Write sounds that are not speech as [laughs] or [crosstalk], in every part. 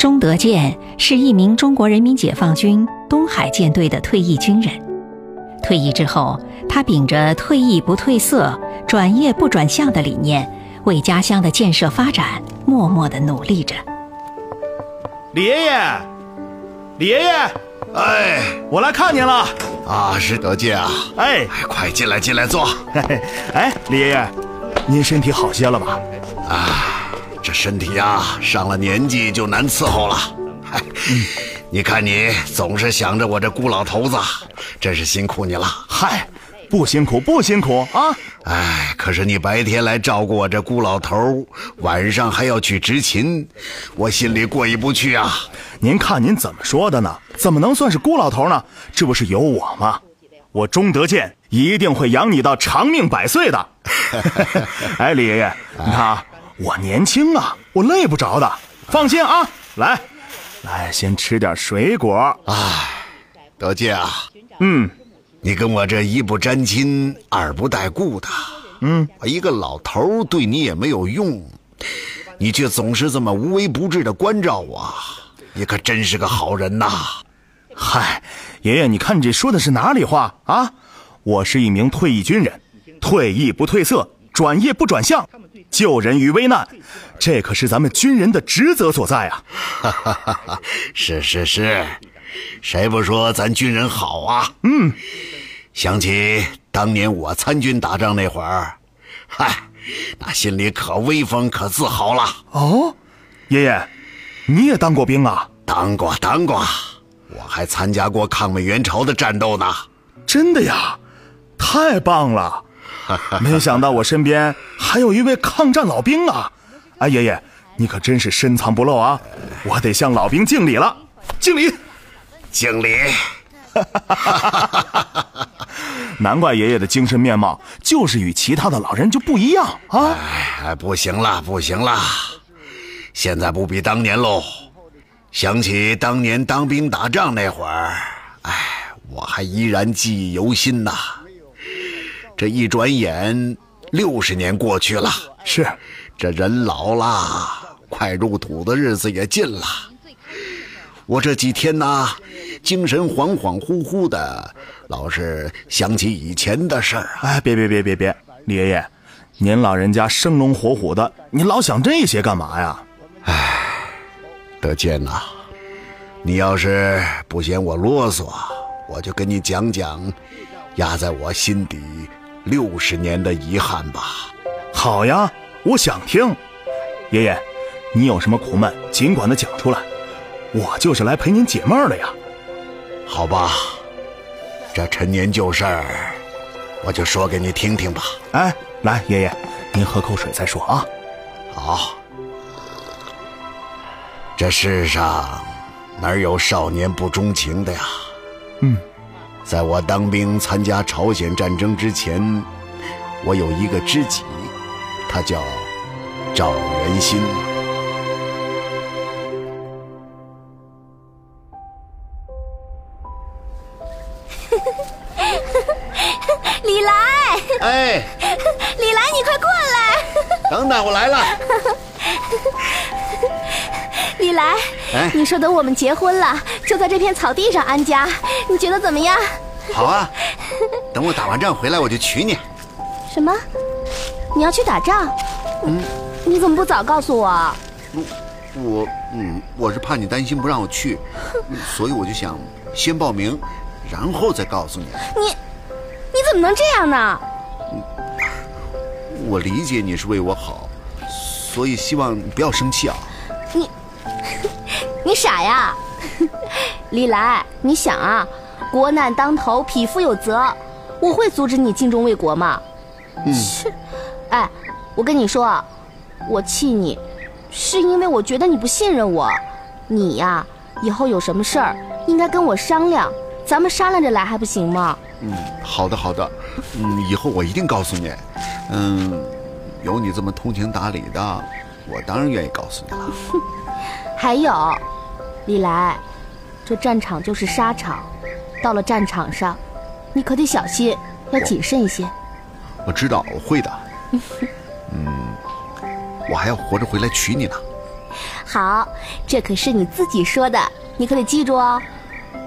钟德健是一名中国人民解放军东海舰队的退役军人。退役之后，他秉着“退役不褪色，转业不转向”的理念，为家乡的建设发展默默的努力着。李爷爷，李爷爷，哎，我来看您了。啊，是德健啊！哎，快进来，进来坐。嘿嘿，哎，李爷爷，您身体好些了吧？啊。这身体呀，上了年纪就难伺候了。嗨，[laughs] 你看你总是想着我这孤老头子，真是辛苦你了。嗨，不辛苦不辛苦啊！哎，可是你白天来照顾我这孤老头，晚上还要去执勤，我心里过意不去啊。您看您怎么说的呢？怎么能算是孤老头呢？这不是有我吗？我钟德健一定会养你到长命百岁的。[laughs] [laughs] 哎，李爷爷，你看啊。我年轻啊，我累不着的，放心啊。来，来，先吃点水果。哎，德建啊，嗯，你跟我这一不沾亲，二不带故的，嗯，我一个老头对你也没有用，你却总是这么无微不至的关照我，你可真是个好人呐。嗨，爷爷，你看你这说的是哪里话啊？我是一名退役军人，退役不褪色，转业不转向。救人于危难，这可是咱们军人的职责所在啊！哈哈哈哈是是是，谁不说咱军人好啊？嗯，想起当年我参军打仗那会儿，嗨，那心里可威风可自豪了。哦，爷爷，你也当过兵啊？当过当过，我还参加过抗美援朝的战斗呢。真的呀？太棒了！[laughs] 没想到我身边还有一位抗战老兵啊！哎，爷爷，你可真是深藏不露啊！我得向老兵敬礼了，敬礼，敬礼！[laughs] 难怪爷爷的精神面貌就是与其他的老人就不一样啊！哎，不行了，不行了，现在不比当年喽。想起当年当兵打仗那会儿，哎，我还依然记忆犹新呐。这一转眼，六十年过去了。是，这人老了，快入土的日子也近了。我这几天呢，精神恍恍惚惚的，老是想起以前的事儿。哎，别别别别别，李爷爷，您老人家生龙活虎的，你老想这些干嘛呀？哎，德建呐，你要是不嫌我啰嗦，我就跟你讲讲，压在我心底。六十年的遗憾吧，好呀，我想听。爷爷，你有什么苦闷，尽管的讲出来，我就是来陪您解闷的呀。好吧，这陈年旧事儿，我就说给你听听吧。哎，来，爷爷，您喝口水再说啊。好，这世上哪有少年不钟情的呀？嗯。在我当兵参加朝鲜战争之前，我有一个知己，他叫赵元新。哎，你说等我们结婚了，就在这片草地上安家，你觉得怎么样？好啊，等我打完仗回来，我就娶你。什么？你要去打仗？嗯，你怎么不早告诉我？我，我，嗯，我是怕你担心不让我去，所以我就想先报名，然后再告诉你。你，你怎么能这样呢？我理解你是为我好，所以希望你不要生气啊。你，你傻呀，[laughs] 李来，你想啊。国难当头，匹夫有责。我会阻止你尽忠为国吗？嗯。哎，我跟你说，我气你，是因为我觉得你不信任我。你呀，以后有什么事儿应该跟我商量，咱们商量着来还不行吗？嗯，好的好的，嗯，以后我一定告诉你。嗯，有你这么通情达理的，我当然愿意告诉你了。[laughs] 还有，李来，这战场就是沙场。到了战场上，你可得小心，要谨慎一些。我知道，我会的。[laughs] 嗯，我还要活着回来娶你呢。好，这可是你自己说的，你可得记住哦。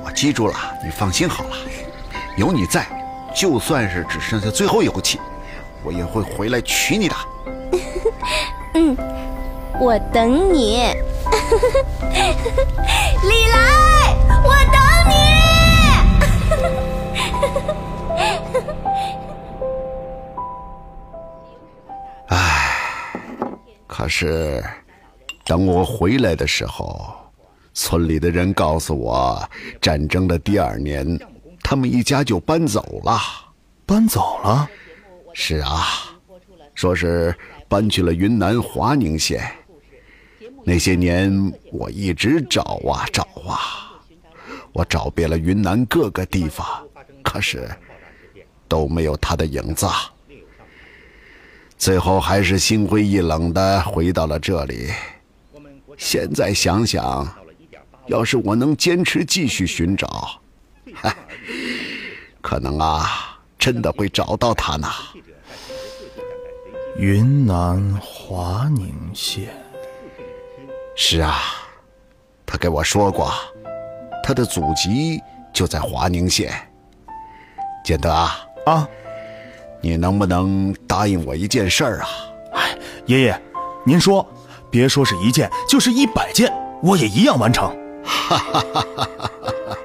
我记住了，你放心好了，有你在，就算是只剩下最后一口气，我也会回来娶你的。[laughs] 嗯，我等你。[laughs] 李来，我等你。唉，可是等我回来的时候，村里的人告诉我，战争的第二年，他们一家就搬走了。搬走了？是啊，说是搬去了云南华宁县。那些年，我一直找啊找啊，我找遍了云南各个地方，可是都没有他的影子。最后还是心灰意冷的回到了这里。现在想想，要是我能坚持继续寻找，[laughs] 可能啊，真的会找到他呢。云南华宁县。是啊，他给我说过，他的祖籍就在华宁县。建德啊，啊，你能不能答应我一件事儿啊？哎，爷爷，您说，别说是一件，就是一百件，我也一样完成。哈哈哈哈哈！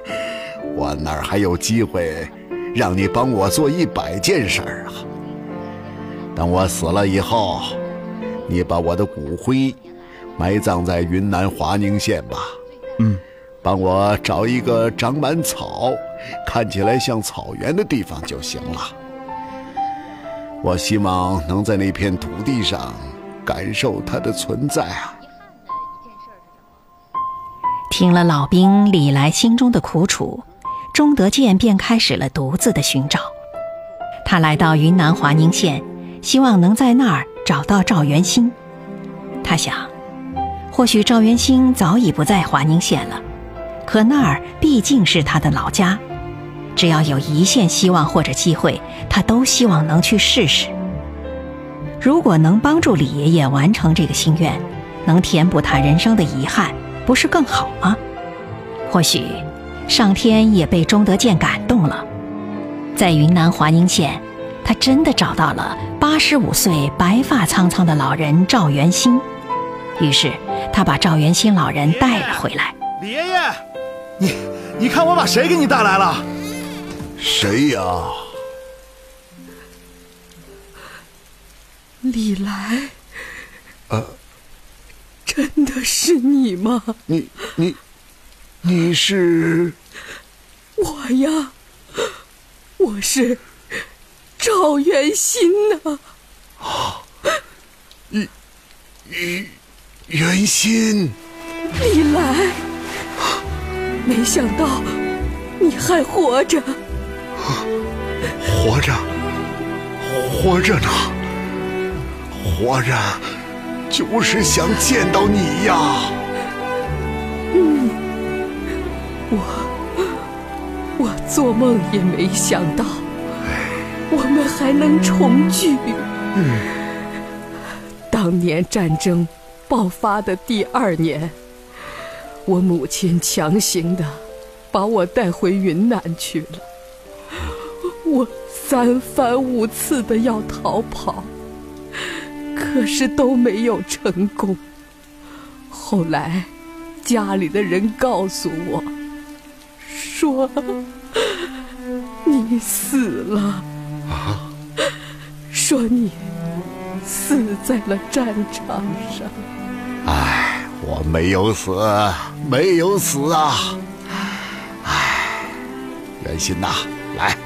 我哪还有机会让你帮我做一百件事儿啊？等我死了以后，你把我的骨灰。埋葬在云南华宁县吧，嗯，帮我找一个长满草、看起来像草原的地方就行了。我希望能在那片土地上感受它的存在啊。听了老兵李来心中的苦楚，钟德健便开始了独自的寻找。他来到云南华宁县，希望能在那儿找到赵元新。他想。或许赵元兴早已不在华宁县了，可那儿毕竟是他的老家，只要有一线希望或者机会，他都希望能去试试。如果能帮助李爷爷完成这个心愿，能填补他人生的遗憾，不是更好吗？或许，上天也被钟德建感动了，在云南华宁县，他真的找到了八十五岁白发苍苍的老人赵元兴。于是，他把赵元新老人带了回来。李爷爷，你，你看我把谁给你带来了？谁呀？李来。呃，真的是你吗？你你，你是？我呀，我是赵元新呐。啊，你你。元心，李来，没想到你还活着，活着，活着呢，活着，就是想见到你呀。嗯，我，我做梦也没想到，我们还能重聚。嗯，当年战争。爆发的第二年，我母亲强行的把我带回云南去了。我三番五次的要逃跑，可是都没有成功。后来，家里的人告诉我，说你死了，说你死在了战场上。唉，我没有死，没有死啊！唉，袁心呐，来，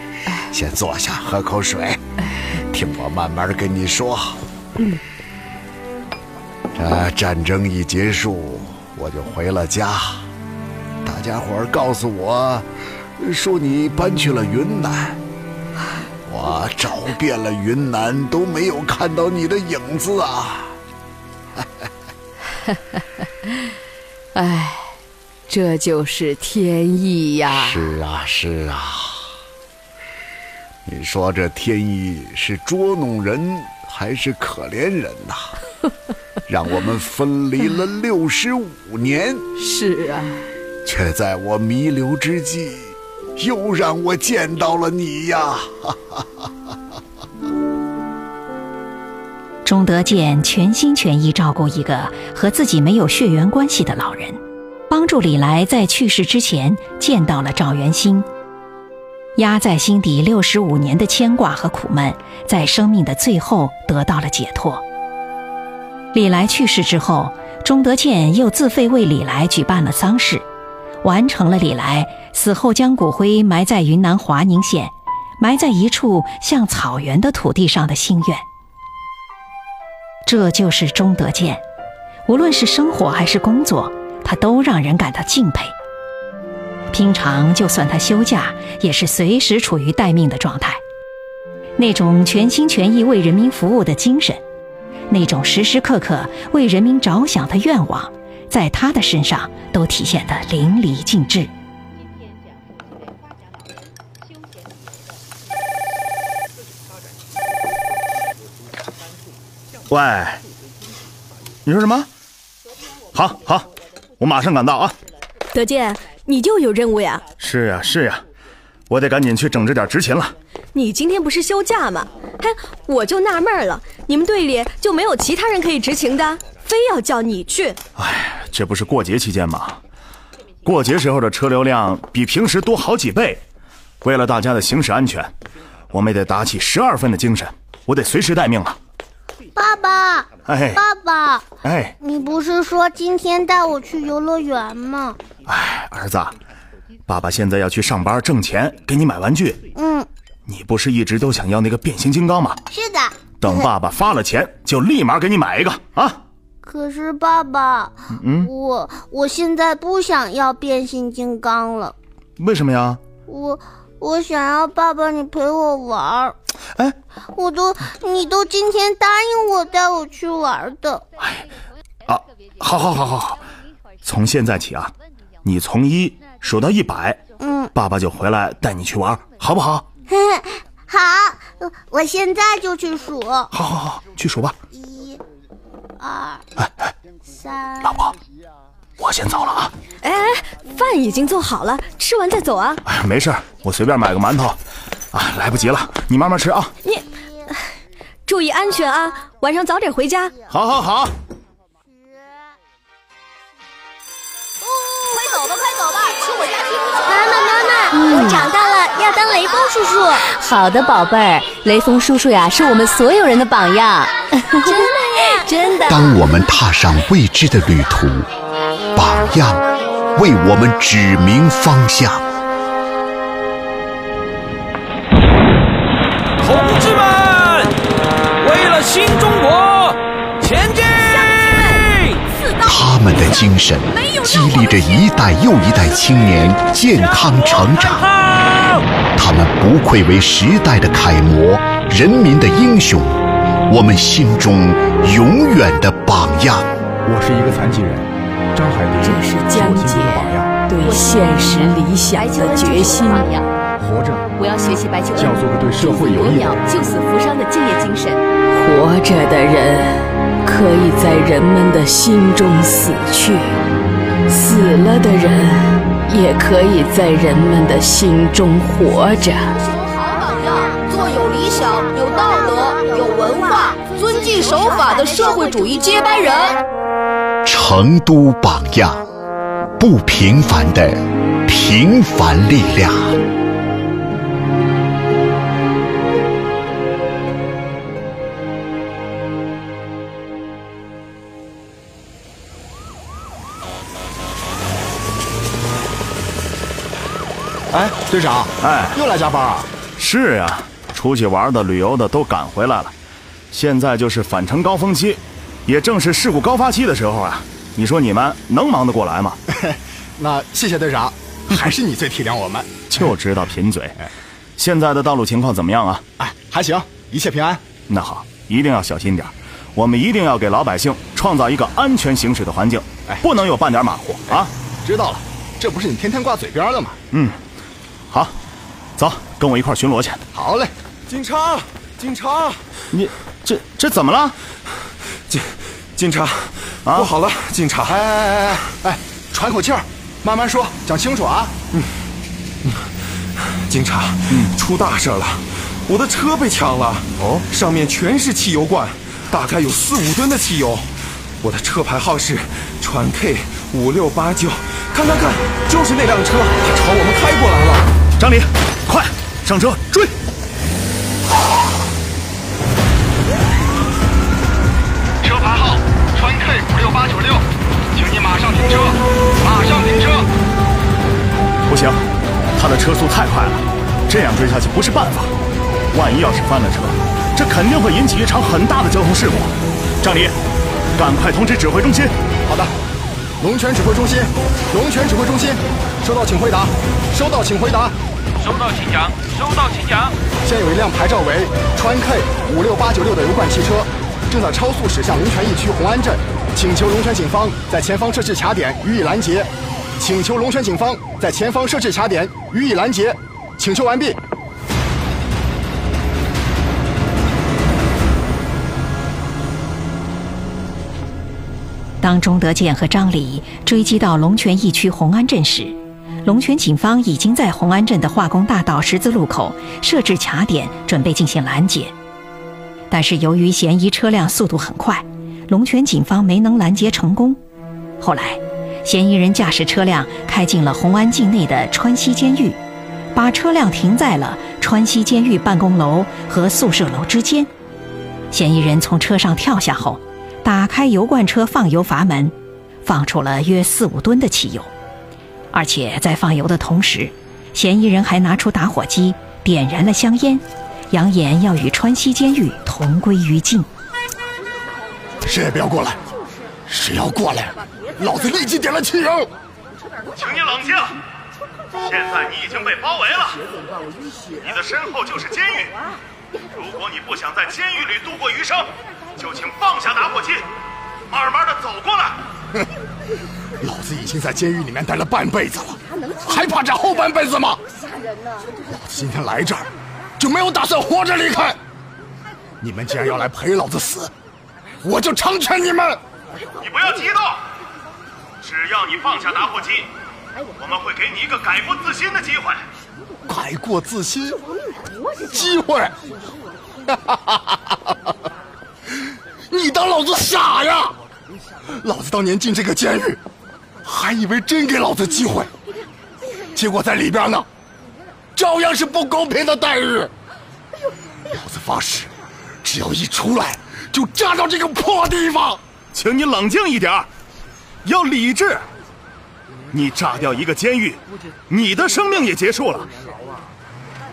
先坐下，喝口水，听我慢慢跟你说。嗯，这战争一结束，我就回了家。大家伙告诉我，说你搬去了云南。我找遍了云南，都没有看到你的影子啊！[laughs] 哎，这就是天意呀！是啊，是啊。你说这天意是捉弄人还是可怜人呐？[laughs] 让我们分离了六十五年，是啊，却在我弥留之际，又让我见到了你呀！钟德健全心全意照顾一个和自己没有血缘关系的老人，帮助李来在去世之前见到了赵元兴。压在心底六十五年的牵挂和苦闷，在生命的最后得到了解脱。李来去世之后，钟德健又自费为李来举办了丧事，完成了李来死后将骨灰埋在云南华宁县，埋在一处像草原的土地上的心愿。这就是钟德建，无论是生活还是工作，他都让人感到敬佩。平常就算他休假，也是随时处于待命的状态。那种全心全意为人民服务的精神，那种时时刻刻为人民着想的愿望，在他的身上都体现得淋漓尽致。喂，你说什么？好好，我马上赶到啊！德建，你又有任务呀？是呀是呀，我得赶紧去整治点执勤了。你今天不是休假吗？嘿，我就纳闷了，你们队里就没有其他人可以执勤的，非要叫你去？哎，这不是过节期间吗？过节时候的车流量比平时多好几倍，为了大家的行驶安全，我们也得打起十二分的精神，我得随时待命啊！爸爸，哎，爸爸，哎，你不是说今天带我去游乐园吗？哎，儿子，爸爸现在要去上班挣钱，给你买玩具。嗯，你不是一直都想要那个变形金刚吗？是的。等爸爸发了钱，就立马给你买一个啊！可是爸爸，嗯，我我现在不想要变形金刚了。为什么呀？我我想要爸爸你陪我玩儿。哎，我都你都今天答应我带我去玩的。哎，啊，好好好好好，从现在起啊，你从一数到一百，嗯，爸爸就回来带你去玩，好不好？[laughs] 好，我现在就去数。好好好，去数吧。一、二、哎哎，三。老婆，我先走了啊。哎哎，饭已经做好了，吃完再走啊。哎，没事，我随便买个馒头。啊，来不及了，你慢慢吃啊。你注意安全啊，晚上早点回家。好，好，好。快走吧，快走吧，去我家去。妈妈，妈妈，我长大了要当雷锋叔叔。好的，宝贝儿，雷锋叔叔呀，是我们所有人的榜样。[laughs] 真的呀，真的。当我们踏上未知的旅途，榜样为我们指明方向。同志们，为了新中国，前进！他们的精神激励着一代又一代青年健康成长。他们不愧为时代的楷模，人民的英雄，我们心中永远的榜样。我是一个残疾人，张海林这是江姐对现实理想的决心。活着，我要学习白求恩，要做个对社会有益的人，救死扶伤的敬业精神。活着的人可以在人们的心中死去，死了的人也可以在人们的心中活着。好榜样，做有理想、有道德、有文化、遵纪守法的社会主义接班人。成都榜样，不平凡的平凡力量。哎，队长，哎，又来加班啊？是呀，出去玩的、旅游的都赶回来了。现在就是返程高峰期，也正是事故高发期的时候啊。你说你们能忙得过来吗？[laughs] 那谢谢队长，[laughs] 还是你最体谅我们。就知道贫嘴。[laughs] 现在的道路情况怎么样啊？哎，还行，一切平安。那好，一定要小心点我们一定要给老百姓创造一个安全行驶的环境，哎，不能有半点马虎啊！知道了，这不是你天天挂嘴边的吗？嗯，好，走，跟我一块巡逻去。好嘞，警察，警察，你这这怎么了？警警察，啊不好了，警察！哎哎哎哎哎，喘口气儿，慢慢说，讲清楚啊！嗯，嗯警察，嗯，出大事了，我的车被抢了。哦，上面全是汽油罐，大概有四五吨的汽油。我的车牌号是川 K 五六八九，看看看，就是那辆车，它朝我们开过来了。张林，快上车追！的车速太快了，这样追下去不是办法。万一要是翻了车，这肯定会引起一场很大的交通事故。张离，赶快通知指挥中心。好的，龙泉指挥中心，龙泉指挥中心，收到请回答，收到请回答。收到，请讲。收到，请讲。现有一辆牌照为川 K 五六八九六的油罐汽车，正在超速驶向龙泉驿区红安镇，请求龙泉警方在前方设置卡点予以拦截。请求龙泉警方在前方设置卡点予以拦截。请求完毕。当钟德建和张礼追击到龙泉驿区红安镇时，龙泉警方已经在红安镇的化工大道十字路口设置卡点，准备进行拦截。但是由于嫌疑车辆速度很快，龙泉警方没能拦截成功。后来，嫌疑人驾驶车辆开进了红安境内的川西监狱，把车辆停在了川西监狱办公楼和宿舍楼之间。嫌疑人从车上跳下后，打开油罐车放油阀门，放出了约四五吨的汽油。而且在放油的同时，嫌疑人还拿出打火机点燃了香烟，扬言要与川西监狱同归于尽。谁也不要过来，谁要过来，老子立即点了汽油。请你冷静，现在你已经被包围了，你的身后就是监狱。如果你不想在监狱里度过余生，就请放下打火机，慢慢的走过来。哼，[laughs] 老子已经在监狱里面待了半辈子了，还怕这后半辈子吗？老子今天来这儿，就没有打算活着离开。你们既然要来陪老子死，我就成全你们。你不要激动，只要你放下打火机，我们会给你一个改过自新的机会。改过自新，机会？[laughs] 你当老子傻呀？老子当年进这个监狱，还以为真给老子机会，结果在里边呢，照样是不公平的待遇。老子发誓，只要一出来，就炸到这个破地方。请你冷静一点，要理智。你炸掉一个监狱，你的生命也结束了。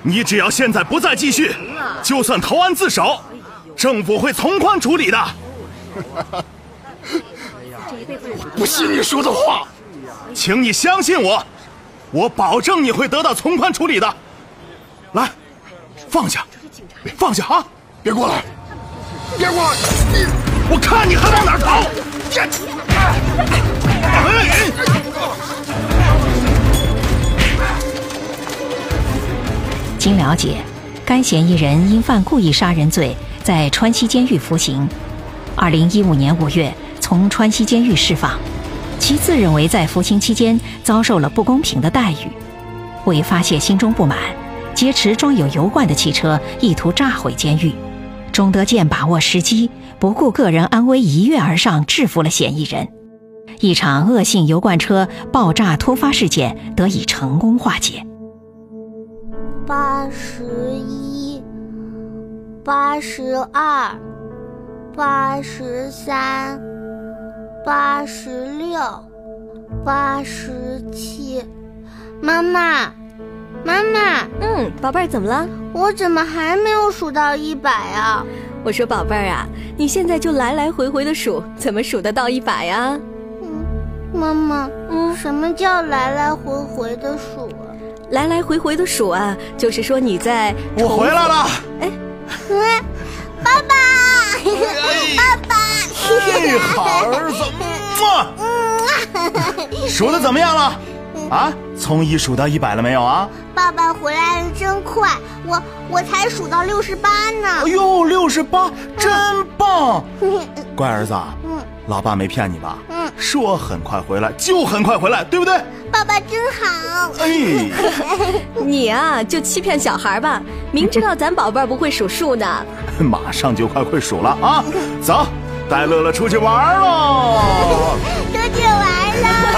你只要现在不再继续，就算投案自首，政府会从宽处理的。不信你说的话，请你相信我，我保证你会得到从宽处理的。来，放下，放下啊！别过来，别过来！我看你还往哪儿逃！经了解，该嫌疑人因犯故意杀人罪，在川西监狱服刑。二零一五年五月，从川西监狱释放。其自认为在服刑期间遭受了不公平的待遇，为发泄心中不满，劫持装有油罐的汽车，意图炸毁监狱。钟德建把握时机，不顾个人安危，一跃而上，制服了嫌疑人。一场恶性油罐车爆炸突发事件得以成功化解。八十一，八十二，八十三，八十六，八十七。妈妈，妈妈，嗯，宝贝儿，怎么了？我怎么还没有数到一百啊？我说宝贝儿啊，你现在就来来回回的数，怎么数得到一百呀？嗯，妈妈，嗯，什么叫来来回回的数啊？来来回回的数啊，就是说你在……我回来了。哎，嗯，爸爸，爸爸，哎，好儿子，嗯，数的怎么样了？啊，从一数到一百了没有啊？爸爸回来的真快，我我才数到六十八呢。哎呦，六十八，真棒！[laughs] 乖儿子，嗯，老爸没骗你吧？嗯，说很快回来就很快回来，对不对？爸爸真好。哎，[laughs] 你啊，就欺骗小孩吧，明知道咱宝贝儿不会数数呢。[laughs] 马上就快会数了啊！走，带乐乐出去玩喽！出去玩喽！